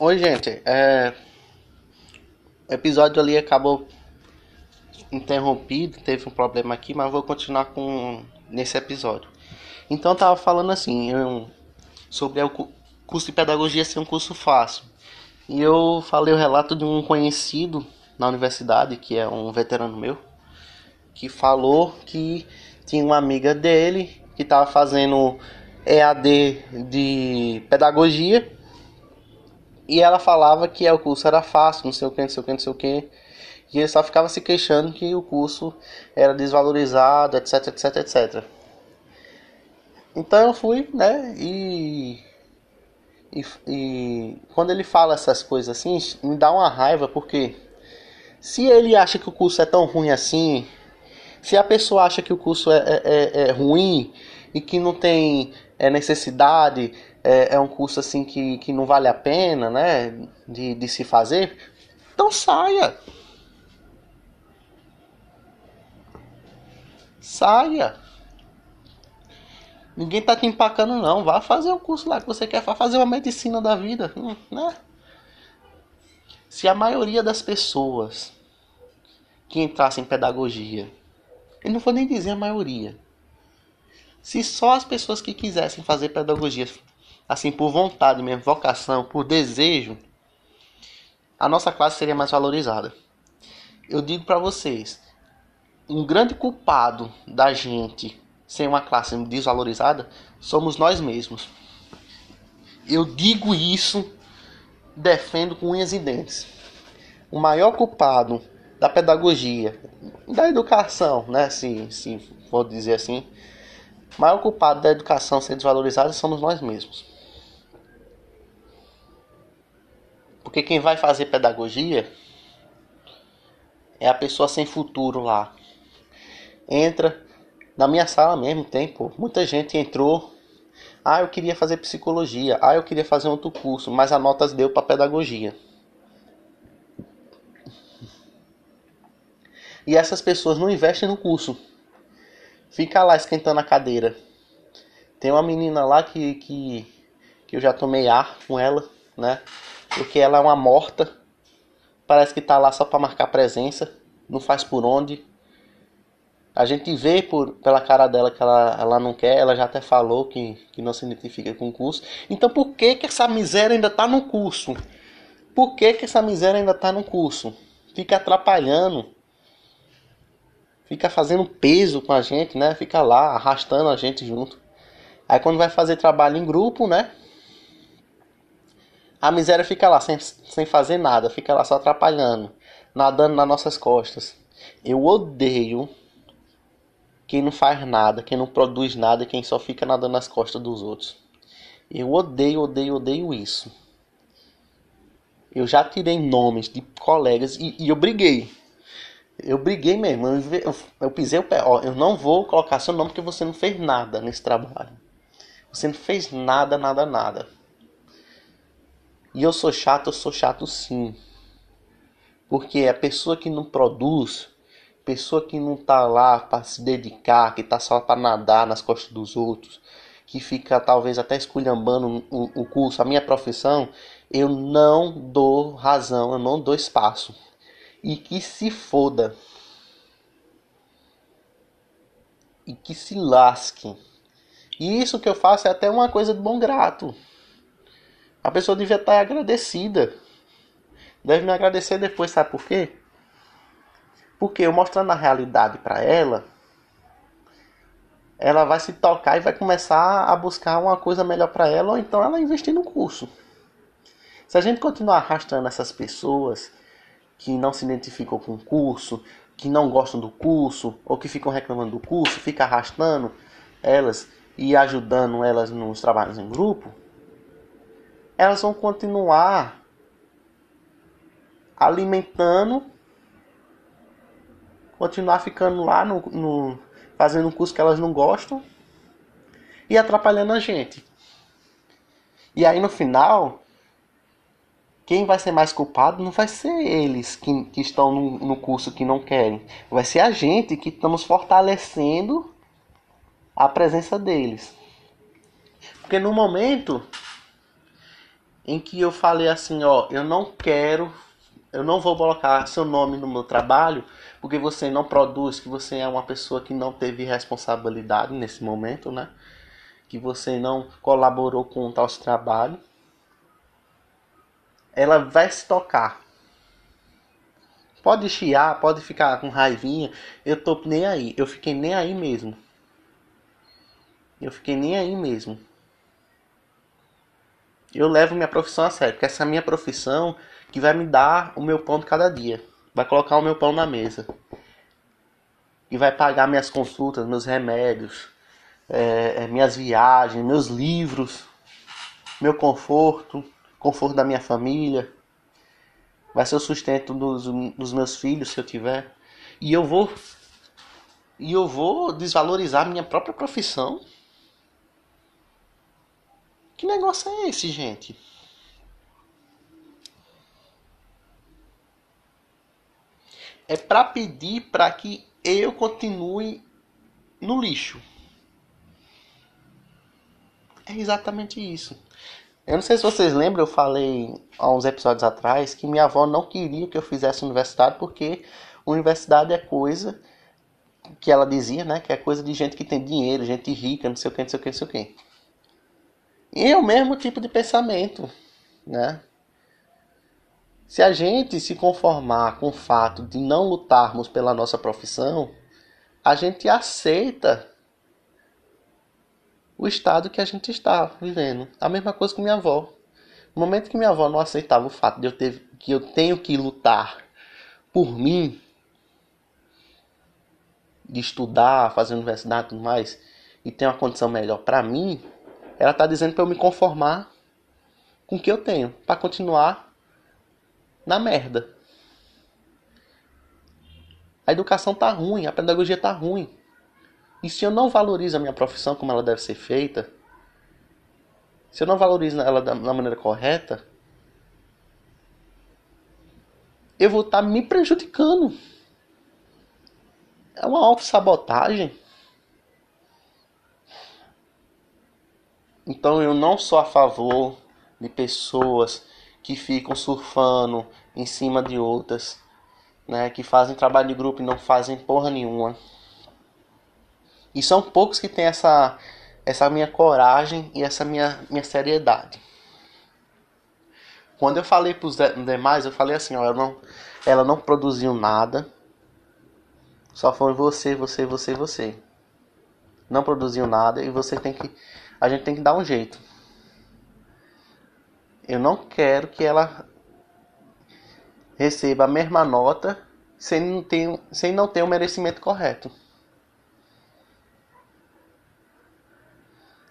Oi, gente. É... O episódio ali acabou interrompido, teve um problema aqui, mas vou continuar com nesse episódio. Então eu tava falando assim, eu... sobre o curso de pedagogia ser um curso fácil. E eu falei o relato de um conhecido na universidade, que é um veterano meu, que falou que tinha uma amiga dele que estava fazendo EAD de pedagogia e ela falava que o curso era fácil, não sei o que, não sei o que, não sei o que. E ele só ficava se queixando que o curso era desvalorizado, etc, etc, etc. Então eu fui, né, e, e, e quando ele fala essas coisas assim, me dá uma raiva, porque se ele acha que o curso é tão ruim assim, se a pessoa acha que o curso é, é, é, é ruim e que não tem é, necessidade, é, é, um curso assim que, que não vale a pena, né, de, de se fazer, então saia. Saia. Ninguém tá te empacando não. Vá fazer o curso lá que você quer, fazer uma medicina da vida, hum, né? Se a maioria das pessoas que entrassem em pedagogia, eu não vou nem dizer a maioria, se só as pessoas que quisessem fazer pedagogia, assim por vontade mesmo, vocação, por desejo, a nossa classe seria mais valorizada. Eu digo para vocês, um grande culpado da gente ser uma classe desvalorizada somos nós mesmos. Eu digo isso defendo com unhas e dentes. O maior culpado da pedagogia, da educação, né, se, se for dizer assim, o maior culpado da educação ser desvalorizada somos nós mesmos. Porque quem vai fazer pedagogia é a pessoa sem futuro lá. Entra na minha sala mesmo, tem, pô, muita gente entrou ah, eu queria fazer psicologia. Ah, eu queria fazer outro curso, mas a nota deu para pedagogia. E essas pessoas não investem no curso. Fica lá esquentando a cadeira. Tem uma menina lá que, que, que eu já tomei ar com ela, né? Porque ela é uma morta. Parece que tá lá só para marcar presença. Não faz por onde. A gente vê por, pela cara dela que ela, ela não quer, ela já até falou que, que não se identifica com o curso. Então por que, que essa miséria ainda está no curso? Por que, que essa miséria ainda está no curso? Fica atrapalhando. Fica fazendo peso com a gente, né? Fica lá arrastando a gente junto. Aí quando vai fazer trabalho em grupo, né? A miséria fica lá sem, sem fazer nada, fica lá só atrapalhando, nadando nas nossas costas. Eu odeio quem não faz nada, quem não produz nada, quem só fica nadando nas costas dos outros. Eu odeio, odeio, odeio isso. Eu já tirei nomes de colegas e, e eu briguei. Eu briguei mesmo. Eu, eu, eu pisei o pé. Ó, eu não vou colocar seu nome porque você não fez nada nesse trabalho. Você não fez nada, nada, nada. E eu sou chato, eu sou chato sim. Porque a pessoa que não produz, Pessoa que não tá lá para se dedicar, que tá só para nadar nas costas dos outros, que fica talvez até esculhambando o, o curso, a minha profissão, eu não dou razão, eu não dou espaço. E que se foda. E que se lasque. E isso que eu faço é até uma coisa de bom grato. A pessoa devia estar agradecida. Deve me agradecer depois, sabe por quê? Porque eu mostrando a realidade para ela, ela vai se tocar e vai começar a buscar uma coisa melhor para ela, ou então ela investir no curso. Se a gente continuar arrastando essas pessoas que não se identificam com o curso, que não gostam do curso, ou que ficam reclamando do curso, fica arrastando elas e ajudando elas nos trabalhos em grupo, elas vão continuar alimentando continuar ficando lá no, no fazendo um curso que elas não gostam e atrapalhando a gente. E aí no final, quem vai ser mais culpado não vai ser eles que, que estão no, no curso que não querem, vai ser a gente que estamos fortalecendo a presença deles. Porque no momento em que eu falei assim, ó, eu não quero, eu não vou colocar seu nome no meu trabalho, porque você não produz, que você é uma pessoa que não teve responsabilidade nesse momento, né? Que você não colaborou com o tal trabalho. Ela vai se tocar. Pode chiar, pode ficar com raivinha. Eu tô nem aí. Eu fiquei nem aí mesmo. Eu fiquei nem aí mesmo. Eu levo minha profissão a sério, porque essa é a minha profissão que vai me dar o meu pão de cada dia. Vai colocar o meu pão na mesa. E vai pagar minhas consultas, meus remédios, é, é minhas viagens, meus livros, meu conforto, conforto da minha família. Vai ser o sustento dos, dos meus filhos se eu tiver. E eu vou. E eu vou desvalorizar minha própria profissão. Que negócio é esse, gente? É para pedir para que eu continue no lixo. É exatamente isso. Eu não sei se vocês lembram, eu falei há uns episódios atrás que minha avó não queria que eu fizesse universidade porque universidade é coisa que ela dizia, né, que é coisa de gente que tem dinheiro, gente rica, não sei o que, não sei o que, não sei o que. E é o mesmo tipo de pensamento, né? Se a gente se conformar com o fato de não lutarmos pela nossa profissão, a gente aceita o estado que a gente está vivendo. A mesma coisa com minha avó. No momento que minha avó não aceitava o fato de eu ter que eu tenho que lutar por mim, de estudar, fazer universidade e tudo mais, e ter uma condição melhor para mim, ela está dizendo para eu me conformar com o que eu tenho, para continuar na merda. A educação tá ruim, a pedagogia tá ruim. E se eu não valorizo a minha profissão como ela deve ser feita, se eu não valorizo ela da, da maneira correta, eu vou estar tá me prejudicando. É uma autossabotagem. Então eu não sou a favor de pessoas que ficam surfando em cima de outras, né, que fazem trabalho de grupo e não fazem porra nenhuma. E são poucos que têm essa essa minha coragem e essa minha minha seriedade. Quando eu falei para os demais, eu falei assim, ó, ela não, ela não produziu nada. Só foi você, você, você, você. Não produziu nada e você tem que a gente tem que dar um jeito. Eu não quero que ela receba a mesma nota sem ter, sem não ter o merecimento correto.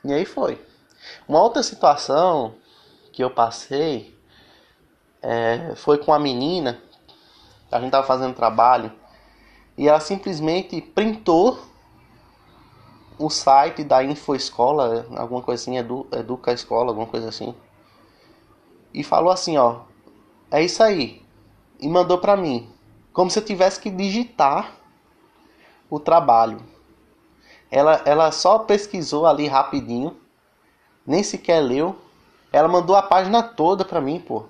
E aí foi. Uma outra situação que eu passei é, foi com a menina. A gente estava fazendo trabalho e ela simplesmente printou o site da Infoescola, alguma assim, Edu, Educa Escola, alguma coisa assim. E falou assim, ó, é isso aí. E mandou para mim, como se eu tivesse que digitar o trabalho. Ela, ela só pesquisou ali rapidinho, nem sequer leu. Ela mandou a página toda para mim, pô.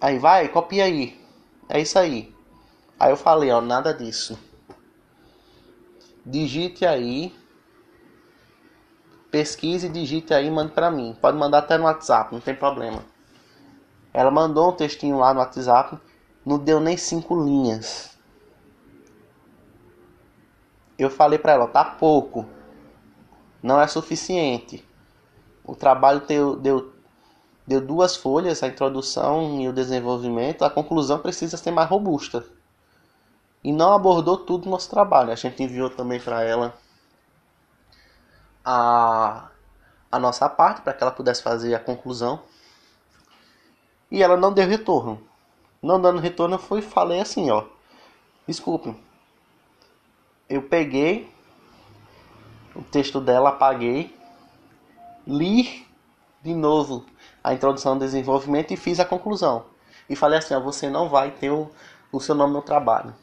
Aí vai, copia aí. É isso aí. Aí eu falei, ó, nada disso digite aí, pesquise, digite aí mande para mim. Pode mandar até no WhatsApp, não tem problema. Ela mandou um textinho lá no WhatsApp, não deu nem cinco linhas. Eu falei para ela, tá pouco, não é suficiente. O trabalho deu, deu, deu duas folhas, a introdução e o desenvolvimento. A conclusão precisa ser mais robusta e não abordou tudo no nosso trabalho. A gente enviou também para ela a, a nossa parte para que ela pudesse fazer a conclusão. E ela não deu retorno. Não dando retorno, eu fui falei assim, ó. Desculpe. Eu peguei o texto dela, apaguei, li de novo a introdução do desenvolvimento e fiz a conclusão. E falei assim, ó, você não vai ter o, o seu nome no trabalho.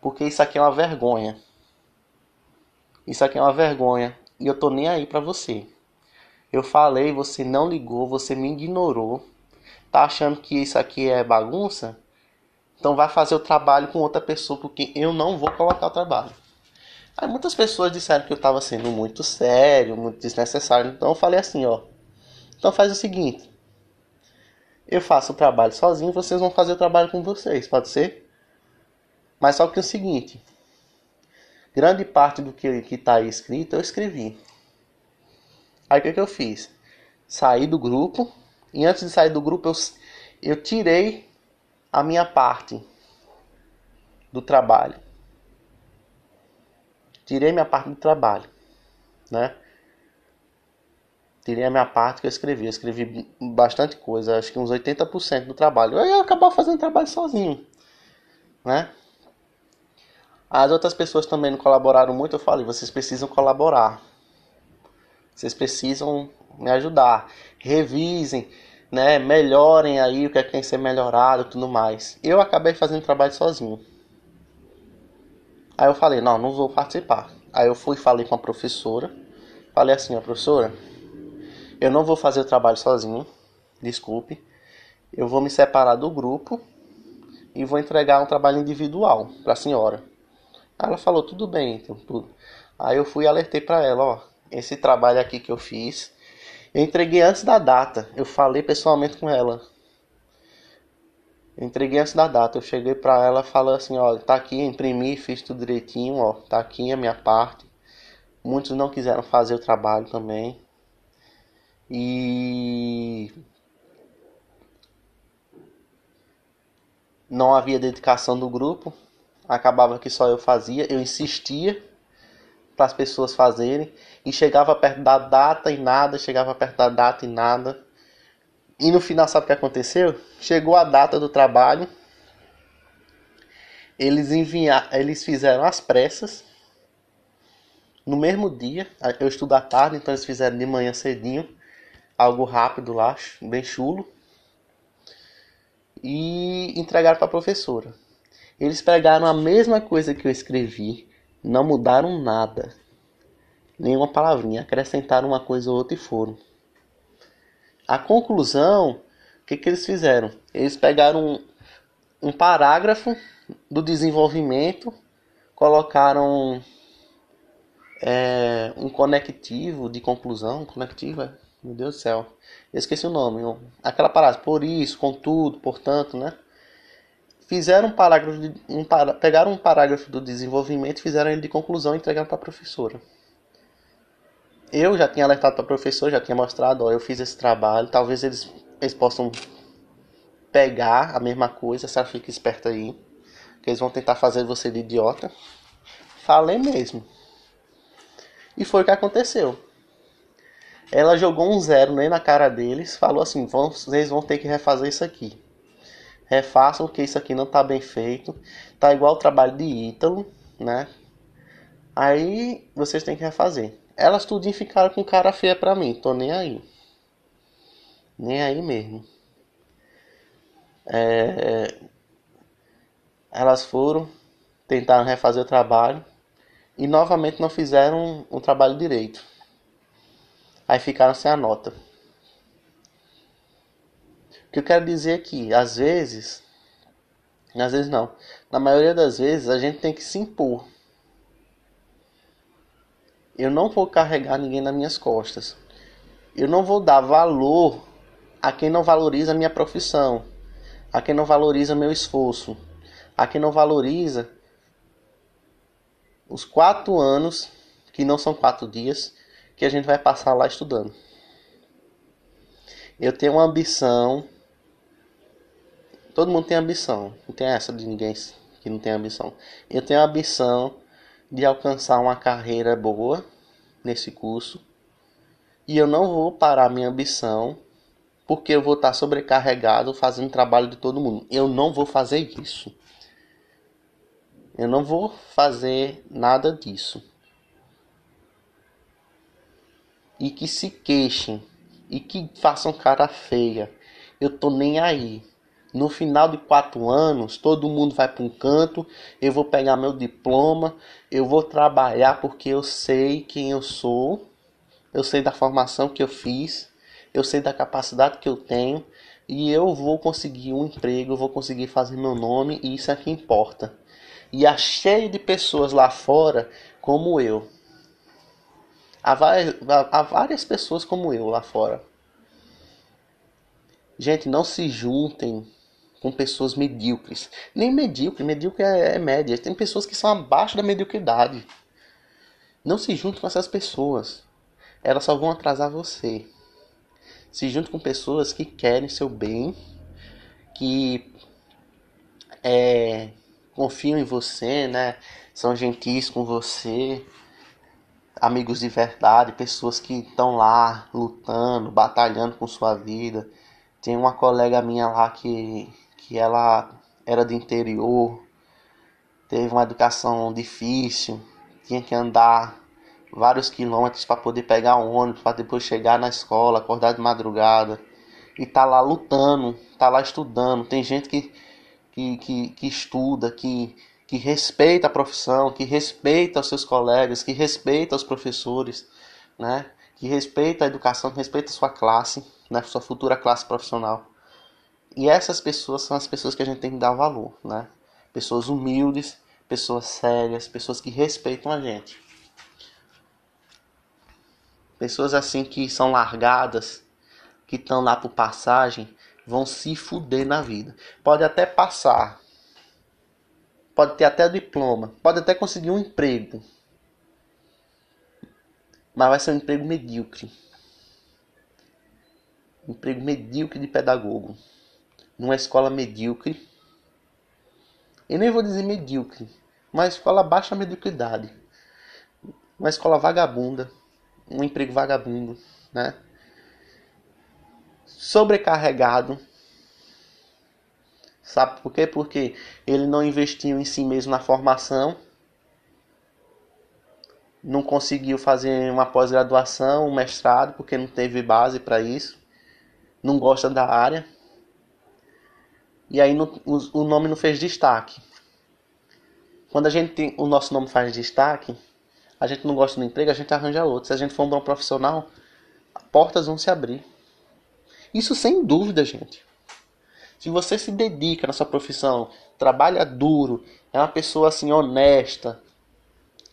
Porque isso aqui é uma vergonha. Isso aqui é uma vergonha. E eu tô nem aí pra você. Eu falei, você não ligou, você me ignorou. Tá achando que isso aqui é bagunça? Então vai fazer o trabalho com outra pessoa, porque eu não vou colocar o trabalho. Aí muitas pessoas disseram que eu estava sendo muito sério, muito desnecessário. Então eu falei assim, ó. Então faz o seguinte. Eu faço o trabalho sozinho, vocês vão fazer o trabalho com vocês, pode ser? Mas só que é o seguinte, grande parte do que está aí escrito eu escrevi. Aí o que, que eu fiz? Saí do grupo, e antes de sair do grupo eu, eu tirei a minha parte do trabalho. Tirei minha parte do trabalho, né? tirei a minha parte que eu escrevi. Eu escrevi bastante coisa, acho que uns 80% do trabalho. Eu ia acabar fazendo trabalho sozinho, né? As outras pessoas também não colaboraram muito. Eu falei, vocês precisam colaborar. Vocês precisam me ajudar. Revisem, né? Melhorem aí o que é que tem que ser melhorado, tudo mais. Eu acabei fazendo trabalho sozinho. Aí eu falei, não, não vou participar. Aí eu fui falei com a professora. Falei assim, a professora, eu não vou fazer o trabalho sozinho, desculpe. Eu vou me separar do grupo e vou entregar um trabalho individual para a senhora. Ela falou tudo bem, então tudo. Aí eu fui e alertei para ela, ó, esse trabalho aqui que eu fiz, eu entreguei antes da data. Eu falei pessoalmente com ela. Entreguei antes da data. Eu cheguei para ela, falei assim, ó, tá aqui, imprimi, fiz tudo direitinho, ó, tá aqui a minha parte. Muitos não quiseram fazer o trabalho também. E não havia dedicação do grupo, acabava que só eu fazia, eu insistia para as pessoas fazerem e chegava perto da data e nada, chegava perto da data e nada. E no final sabe o que aconteceu? Chegou a data do trabalho. Eles enviaram, eles fizeram as pressas no mesmo dia. Eu estudo à tarde, então eles fizeram de manhã cedinho algo rápido lá, bem chulo, e entregaram para a professora. Eles pegaram a mesma coisa que eu escrevi, não mudaram nada, nenhuma palavrinha, acrescentaram uma coisa ou outra e foram. A conclusão, o que, que eles fizeram? Eles pegaram um, um parágrafo do desenvolvimento, colocaram é, um conectivo de conclusão, conectivo, é? Meu Deus do céu. Eu esqueci o nome. Aquela parada. Por isso, contudo, portanto, né? Fizeram um parágrafo. De, um, pegaram um parágrafo do desenvolvimento fizeram ele de conclusão e entregaram para a professora. Eu já tinha alertado para a professora, já tinha mostrado, ó, eu fiz esse trabalho. Talvez eles, eles possam pegar a mesma coisa, se ela fica esperta aí. Que eles vão tentar fazer você de idiota. Falei mesmo. E foi o que aconteceu. Ela jogou um zero nem na cara deles, falou assim: vocês vão ter que refazer isso aqui. Refaçam que isso aqui não tá bem feito. Tá igual o trabalho de Ítalo, né? Aí vocês têm que refazer. Elas tudinho ficaram com cara feia pra mim, tô nem aí. Nem aí mesmo. É... Elas foram, tentaram refazer o trabalho e novamente não fizeram o trabalho direito. Aí ficaram sem a nota. O que eu quero dizer aqui, às vezes, às vezes não, na maioria das vezes a gente tem que se impor. Eu não vou carregar ninguém nas minhas costas. Eu não vou dar valor a quem não valoriza a minha profissão, a quem não valoriza meu esforço, a quem não valoriza os quatro anos, que não são quatro dias, que a gente vai passar lá estudando. Eu tenho uma ambição. Todo mundo tem ambição. Não tem essa de ninguém que não tem ambição. Eu tenho a ambição de alcançar uma carreira boa nesse curso. E eu não vou parar minha ambição porque eu vou estar sobrecarregado fazendo trabalho de todo mundo. Eu não vou fazer isso. Eu não vou fazer nada disso. e que se queixem e que façam cara feia. Eu tô nem aí. No final de quatro anos, todo mundo vai para um canto. Eu vou pegar meu diploma. Eu vou trabalhar porque eu sei quem eu sou. eu sei da formação que eu fiz, eu sei da capacidade que eu tenho e eu vou conseguir um emprego, eu vou conseguir fazer meu nome e isso é que importa. E há cheio de pessoas lá fora como eu. Há várias, há várias pessoas como eu lá fora. Gente, não se juntem com pessoas medíocres. Nem medíocre, medíocre é, é média. Tem pessoas que são abaixo da mediocridade. Não se junte com essas pessoas. Elas só vão atrasar você. Se junte com pessoas que querem seu bem, que é, confiam em você, né? São gentis com você, amigos de verdade, pessoas que estão lá lutando, batalhando com sua vida. Tem uma colega minha lá que, que ela era de interior, teve uma educação difícil, tinha que andar vários quilômetros para poder pegar um ônibus, para depois chegar na escola, acordar de madrugada e tá lá lutando, tá lá estudando. Tem gente que, que, que, que estuda, que, que respeita a profissão, que respeita os seus colegas, que respeita os professores, né? que respeita a educação, que respeita a sua classe, né? sua futura classe profissional. E essas pessoas são as pessoas que a gente tem que dar valor, né? Pessoas humildes, pessoas sérias, pessoas que respeitam a gente. Pessoas assim que são largadas, que estão lá por passagem, vão se fuder na vida. Pode até passar, pode ter até diploma, pode até conseguir um emprego, mas vai ser um emprego medíocre. Emprego medíocre de pedagogo. Numa escola medíocre. E nem vou dizer medíocre, uma escola baixa mediocridade. Uma escola vagabunda um emprego vagabundo, né? Sobrecarregado. Sabe por quê? Porque ele não investiu em si mesmo na formação, não conseguiu fazer uma pós-graduação, um mestrado, porque não teve base para isso, não gosta da área, e aí o, o nome não fez destaque. Quando a gente tem, o nosso nome faz destaque, a gente não gosta do emprego, a gente arranja outro. Se a gente for um bom profissional, portas vão se abrir. Isso sem dúvida, gente. Se você se dedica na sua profissão, trabalha duro, é uma pessoa assim honesta,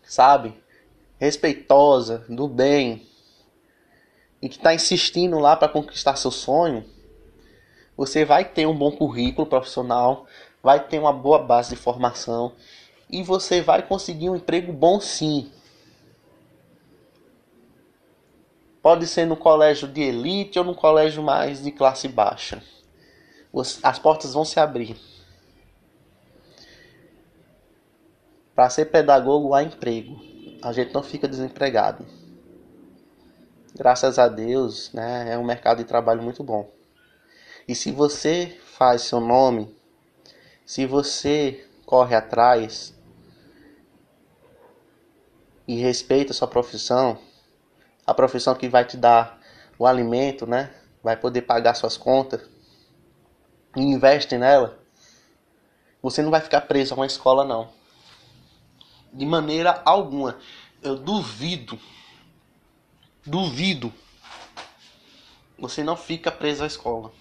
sabe? Respeitosa, do bem, e que está insistindo lá para conquistar seu sonho, você vai ter um bom currículo profissional, vai ter uma boa base de formação e você vai conseguir um emprego bom sim. Pode ser no colégio de elite ou no colégio mais de classe baixa. As portas vão se abrir. Para ser pedagogo há emprego. A gente não fica desempregado. Graças a Deus, né, é um mercado de trabalho muito bom. E se você faz seu nome, se você corre atrás e respeita sua profissão, a profissão que vai te dar o alimento, né? Vai poder pagar suas contas e investe nela. Você não vai ficar preso a uma escola não. De maneira alguma. Eu duvido. Duvido. Você não fica preso à escola.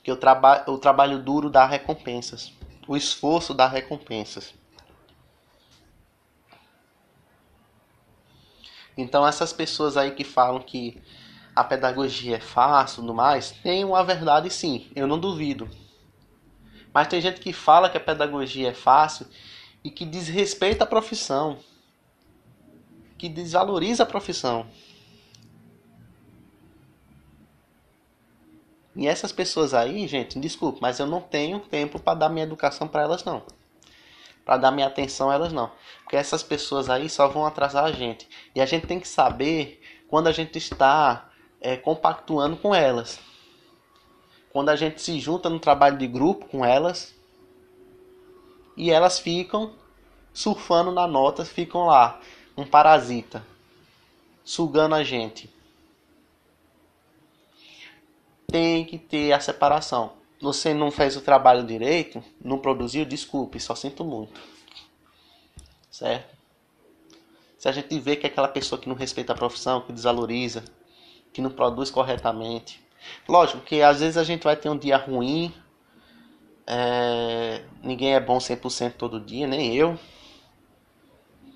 Porque o, traba o trabalho duro dá recompensas. O esforço dá recompensas. Então essas pessoas aí que falam que a pedagogia é fácil, tudo mais, tem uma verdade sim, eu não duvido. Mas tem gente que fala que a pedagogia é fácil e que desrespeita a profissão, que desvaloriza a profissão. E essas pessoas aí, gente, desculpe, mas eu não tenho tempo para dar minha educação para elas não para dar minha atenção a elas não. Porque essas pessoas aí só vão atrasar a gente. E a gente tem que saber quando a gente está é, compactuando com elas. Quando a gente se junta no trabalho de grupo com elas e elas ficam surfando na nota, ficam lá, um parasita, sugando a gente. Tem que ter a separação você não fez o trabalho direito, não produziu, desculpe, só sinto muito. Certo? se a gente vê que é aquela pessoa que não respeita a profissão, que desvaloriza, que não produz corretamente. Lógico que às vezes a gente vai ter um dia ruim, é, ninguém é bom 100% todo dia, nem eu.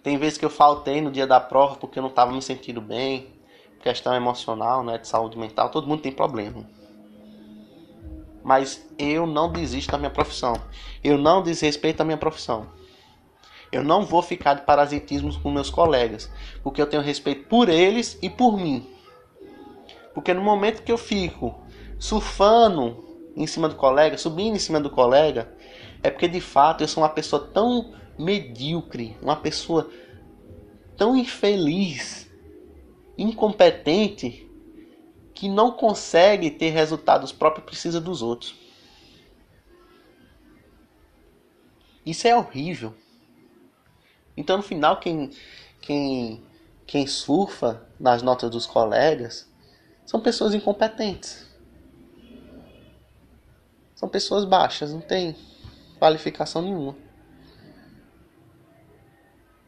Tem vezes que eu faltei no dia da prova porque eu não estava me sentindo bem, questão emocional, né, de saúde mental, todo mundo tem problema. Mas eu não desisto da minha profissão. Eu não desrespeito a minha profissão. Eu não vou ficar de parasitismo com meus colegas, porque eu tenho respeito por eles e por mim. Porque no momento que eu fico surfando em cima do colega, subindo em cima do colega, é porque de fato eu sou uma pessoa tão medíocre, uma pessoa tão infeliz, incompetente, que não consegue ter resultados próprios precisa dos outros. Isso é horrível. Então no final quem quem quem surfa nas notas dos colegas são pessoas incompetentes. São pessoas baixas, não tem qualificação nenhuma.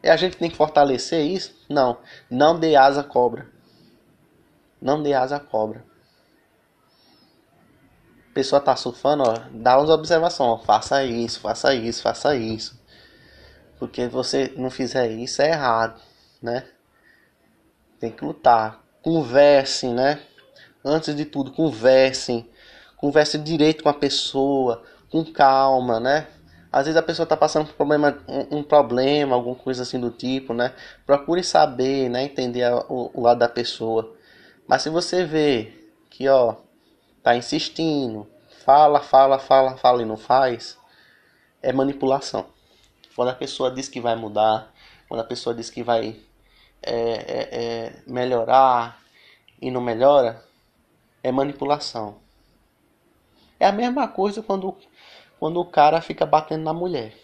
E a gente tem que fortalecer isso? Não. Não dê asa à cobra. Não dê asa à cobra. A pessoa tá surfando, ó, dá umas observações, ó, faça isso, faça isso, faça isso. Porque você não fizer isso é errado, né? Tem que lutar. Conversem, né? Antes de tudo, conversem. Converse direito com a pessoa, com calma, né? Às vezes a pessoa está passando por problema, um, um, problema, alguma coisa assim do tipo, né? Procure saber, né? Entender a, o, o, lado da pessoa. Mas se você vê que, ó, tá insistindo, fala, fala, fala, fala e não faz, é manipulação. Quando a pessoa diz que vai mudar, quando a pessoa diz que vai é, é, é, melhorar e não melhora, é manipulação. É a mesma coisa quando, quando o cara fica batendo na mulher.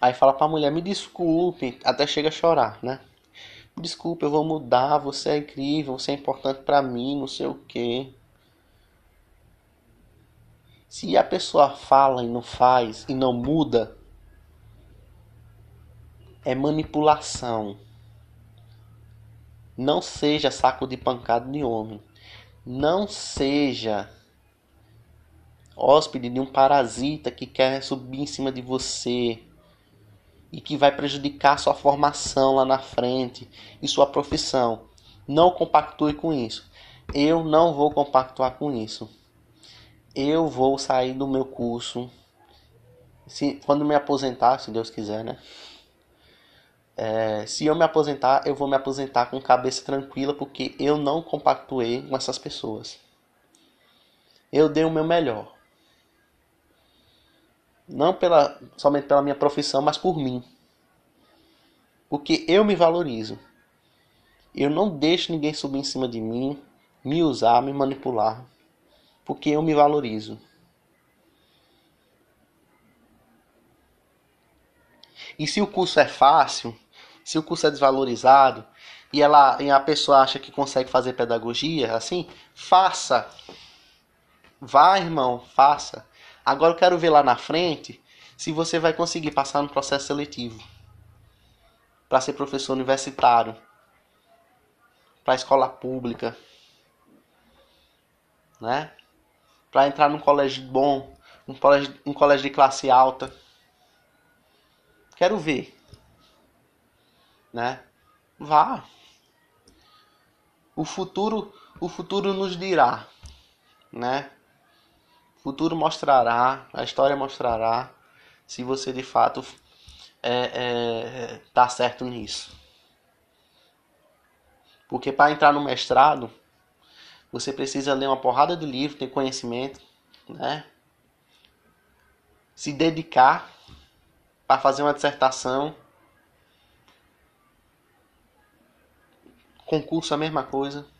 Aí fala pra mulher, me desculpe, até chega a chorar, né? Desculpe, eu vou mudar, você é incrível, você é importante para mim, não sei o que. Se a pessoa fala e não faz e não muda, é manipulação. Não seja saco de pancada de homem. Não seja hóspede de um parasita que quer subir em cima de você e que vai prejudicar sua formação lá na frente e sua profissão. Não compactue com isso. Eu não vou compactuar com isso eu vou sair do meu curso se, quando me aposentar, se Deus quiser, né? É, se eu me aposentar, eu vou me aposentar com cabeça tranquila, porque eu não compactuei com essas pessoas. Eu dei o meu melhor. Não pela, somente pela minha profissão, mas por mim. Porque eu me valorizo. Eu não deixo ninguém subir em cima de mim, me usar, me manipular porque eu me valorizo. E se o curso é fácil, se o curso é desvalorizado e ela e a pessoa acha que consegue fazer pedagogia, assim, faça. Vá, irmão, faça. Agora eu quero ver lá na frente se você vai conseguir passar no processo seletivo para ser professor universitário, para escola pública, né? para entrar num colégio bom, um colégio, um colégio de classe alta. Quero ver. Né? Vá. O futuro, o futuro nos dirá, né? Futuro mostrará, a história mostrará se você de fato é, é, tá certo nisso. Porque para entrar no mestrado, você precisa ler uma porrada de livro, ter conhecimento, né? Se dedicar para fazer uma dissertação. Concurso a mesma coisa.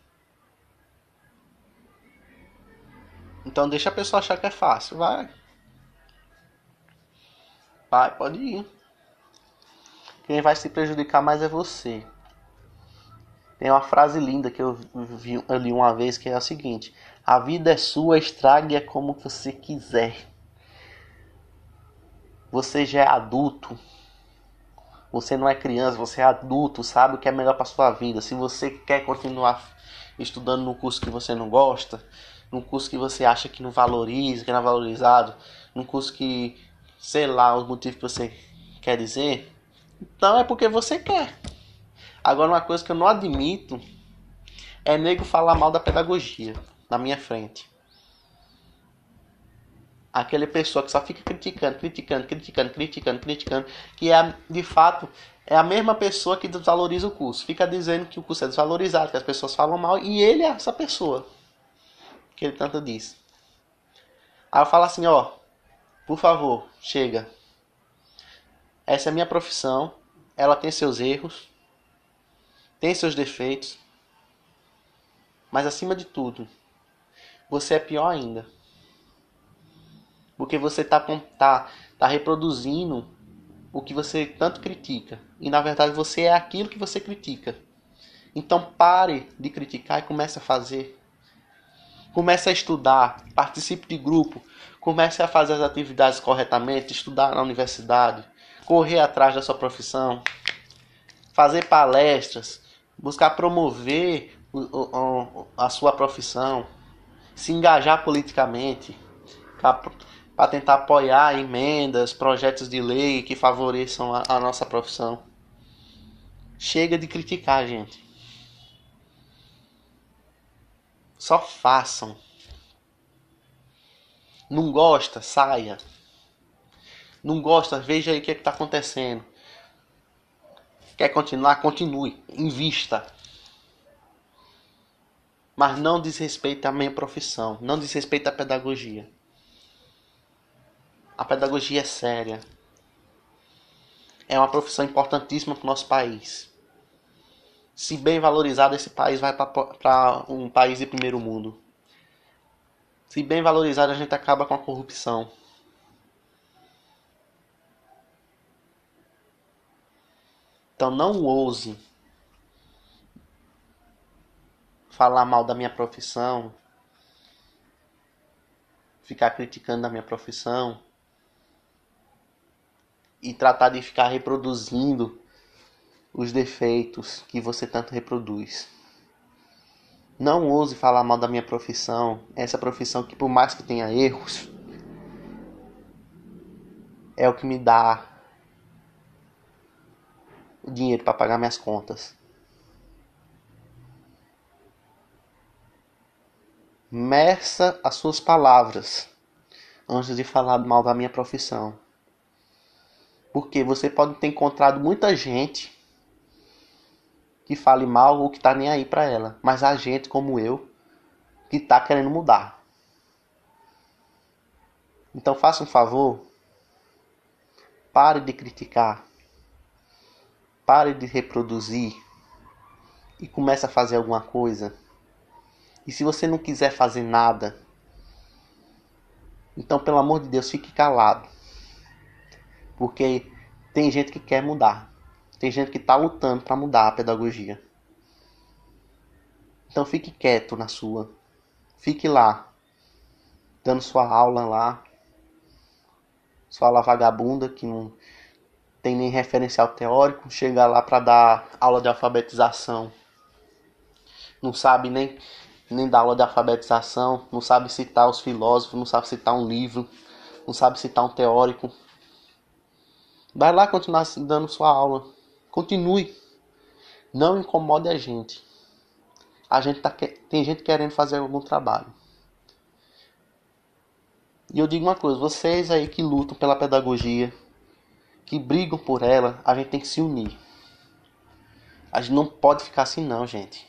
Então deixa a pessoa achar que é fácil, vai. Vai, pode ir. Quem vai se prejudicar mais é você. Tem uma frase linda que eu, vi, eu li uma vez que é a seguinte: A vida é sua, estrague-a como você quiser. Você já é adulto. Você não é criança, você é adulto, sabe o que é melhor para sua vida. Se você quer continuar estudando no curso que você não gosta, num curso que você acha que não valoriza, que não é valorizado, num curso que, sei lá, os motivos que você quer dizer, então é porque você quer. Agora, uma coisa que eu não admito é nego falar mal da pedagogia na minha frente. Aquela pessoa que só fica criticando, criticando, criticando, criticando, criticando, que é de fato é a mesma pessoa que desvaloriza o curso. Fica dizendo que o curso é desvalorizado, que as pessoas falam mal, e ele é essa pessoa que ele tanto diz. Aí eu falo assim, ó, por favor, chega. Essa é minha profissão, ela tem seus erros, tem seus defeitos, mas acima de tudo, você é pior ainda. Porque você está tá, tá reproduzindo o que você tanto critica. E na verdade você é aquilo que você critica. Então pare de criticar e comece a fazer. Comece a estudar, participe de grupo, comece a fazer as atividades corretamente, estudar na universidade, correr atrás da sua profissão, fazer palestras, buscar promover a sua profissão, se engajar politicamente, para tentar apoiar emendas, projetos de lei que favoreçam a, a nossa profissão. Chega de criticar, gente. Só façam. Não gosta, saia. Não gosta, veja aí o que é está acontecendo. Quer continuar? Continue. Invista. Mas não desrespeite a minha profissão. Não desrespeite a pedagogia. A pedagogia é séria. É uma profissão importantíssima para o nosso país. Se bem valorizado, esse país vai para um país de primeiro mundo. Se bem valorizado, a gente acaba com a corrupção. Então não ouse falar mal da minha profissão, ficar criticando a minha profissão e tratar de ficar reproduzindo os defeitos que você tanto reproduz. Não ouse falar mal da minha profissão, essa profissão que por mais que tenha erros, é o que me dá o dinheiro para pagar minhas contas. Meça as suas palavras antes de falar mal da minha profissão. Porque você pode ter encontrado muita gente que fale mal ou que tá nem aí para ela, mas a gente como eu que tá querendo mudar. Então faça um favor, pare de criticar, pare de reproduzir e comece a fazer alguma coisa. E se você não quiser fazer nada, então pelo amor de Deus, fique calado. Porque tem gente que quer mudar. Tem gente que está lutando para mudar a pedagogia. Então fique quieto na sua. Fique lá. Dando sua aula lá. Sua aula vagabunda que não tem nem referencial teórico. Chega lá para dar aula de alfabetização. Não sabe nem, nem dar aula de alfabetização. Não sabe citar os filósofos. Não sabe citar um livro. Não sabe citar um teórico Vai lá continuar dando sua aula. Continue. Não incomode a gente. A gente tá, tem gente querendo fazer algum trabalho. E eu digo uma coisa, vocês aí que lutam pela pedagogia, que brigam por ela, a gente tem que se unir. A gente não pode ficar assim não, gente.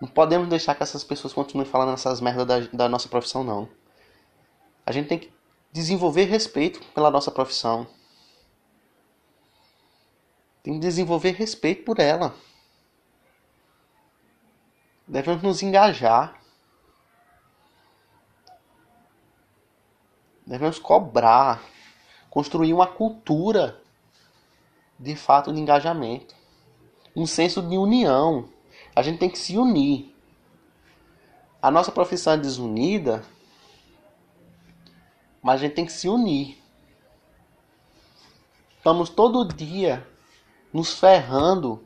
Não podemos deixar que essas pessoas continuem falando essas merdas da, da nossa profissão, não. A gente tem que desenvolver respeito pela nossa profissão. Tem que desenvolver respeito por ela. Devemos nos engajar. Devemos cobrar. Construir uma cultura de fato de engajamento. Um senso de união. A gente tem que se unir. A nossa profissão é desunida, mas a gente tem que se unir. estamos todo dia nos ferrando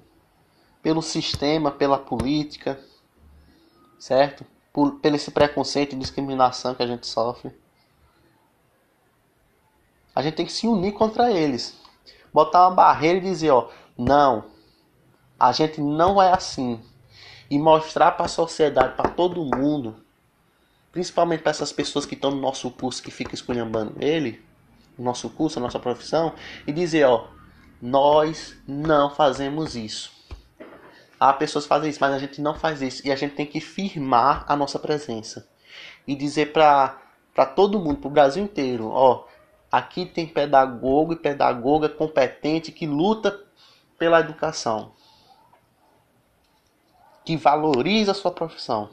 pelo sistema, pela política, certo? Por, pelo esse preconceito e discriminação que a gente sofre. A gente tem que se unir contra eles. Botar uma barreira e dizer, ó, não, a gente não é assim. E mostrar para a sociedade, para todo mundo, principalmente para essas pessoas que estão no nosso curso que ficam esculhambando ele, nosso curso, a nossa profissão, e dizer, ó, nós não fazemos isso. Há pessoas que fazem isso, mas a gente não faz isso. E a gente tem que firmar a nossa presença. E dizer para todo mundo, para o Brasil inteiro, ó, aqui tem pedagogo e pedagoga competente que luta pela educação. Que valoriza a sua profissão.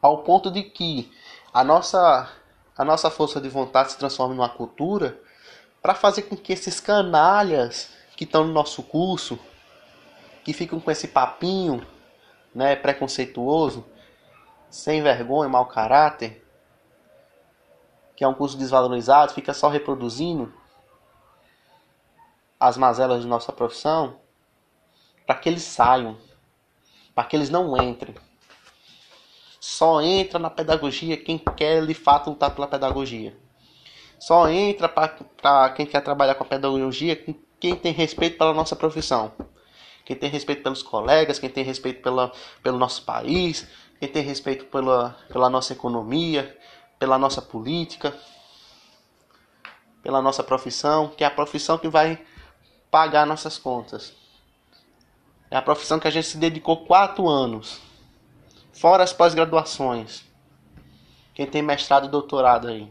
Ao ponto de que a nossa a nossa força de vontade se transforme numa cultura para fazer com que esses canalhas que estão no nosso curso, que ficam com esse papinho, né, preconceituoso, sem vergonha, mau caráter, que é um curso desvalorizado, fica só reproduzindo as mazelas de nossa profissão, para que eles saiam, para que eles não entrem. Só entra na pedagogia quem quer de fato lutar pela pedagogia. Só entra para quem quer trabalhar com a pedagogia quem tem respeito pela nossa profissão. Quem tem respeito pelos colegas, quem tem respeito pela, pelo nosso país, quem tem respeito pela, pela nossa economia, pela nossa política, pela nossa profissão, que é a profissão que vai pagar nossas contas. É a profissão que a gente se dedicou quatro anos Fora as pós-graduações. Quem tem mestrado e doutorado aí.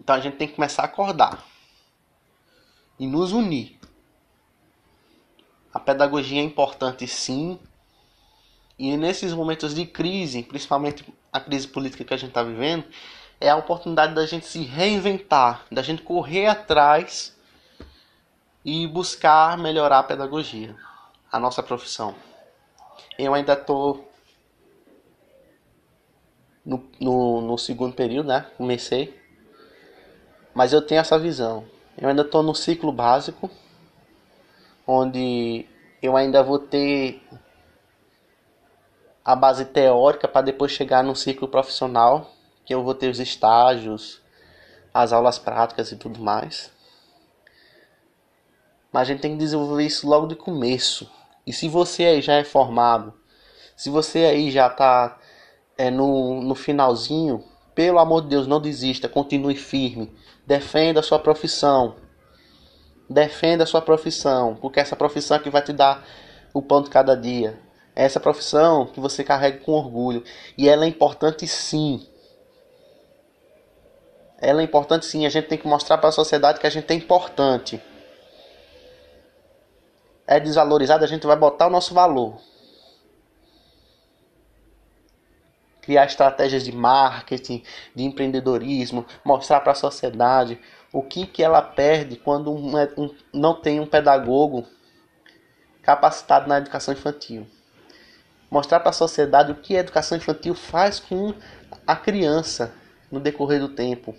Então a gente tem que começar a acordar e nos unir. A pedagogia é importante sim. E nesses momentos de crise, principalmente a crise política que a gente está vivendo, é a oportunidade da gente se reinventar, da gente correr atrás e buscar melhorar a pedagogia, a nossa profissão. Eu ainda estou no, no, no, segundo período, né? Comecei, mas eu tenho essa visão. Eu ainda estou no ciclo básico, onde eu ainda vou ter a base teórica para depois chegar no ciclo profissional, que eu vou ter os estágios, as aulas práticas e tudo mais. Mas a gente tem que desenvolver isso logo de começo. E se você aí já é formado, se você aí já está é, no, no finalzinho, pelo amor de Deus, não desista, continue firme. Defenda a sua profissão. Defenda a sua profissão, porque essa profissão é que vai te dar o pão de cada dia. É essa profissão que você carrega com orgulho. E ela é importante sim. Ela é importante sim. A gente tem que mostrar para a sociedade que a gente é importante é desvalorizado, a gente vai botar o nosso valor. Criar estratégias de marketing, de empreendedorismo, mostrar para a sociedade o que, que ela perde quando um, um, não tem um pedagogo capacitado na educação infantil. Mostrar para a sociedade o que a educação infantil faz com a criança no decorrer do tempo.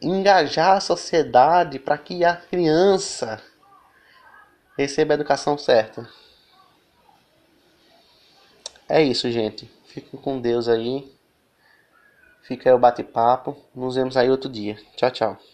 Engajar a sociedade para que a criança receba a educação certa. É isso, gente. Fiquem com Deus aí. Fica aí o bate-papo. Nos vemos aí outro dia. Tchau, tchau.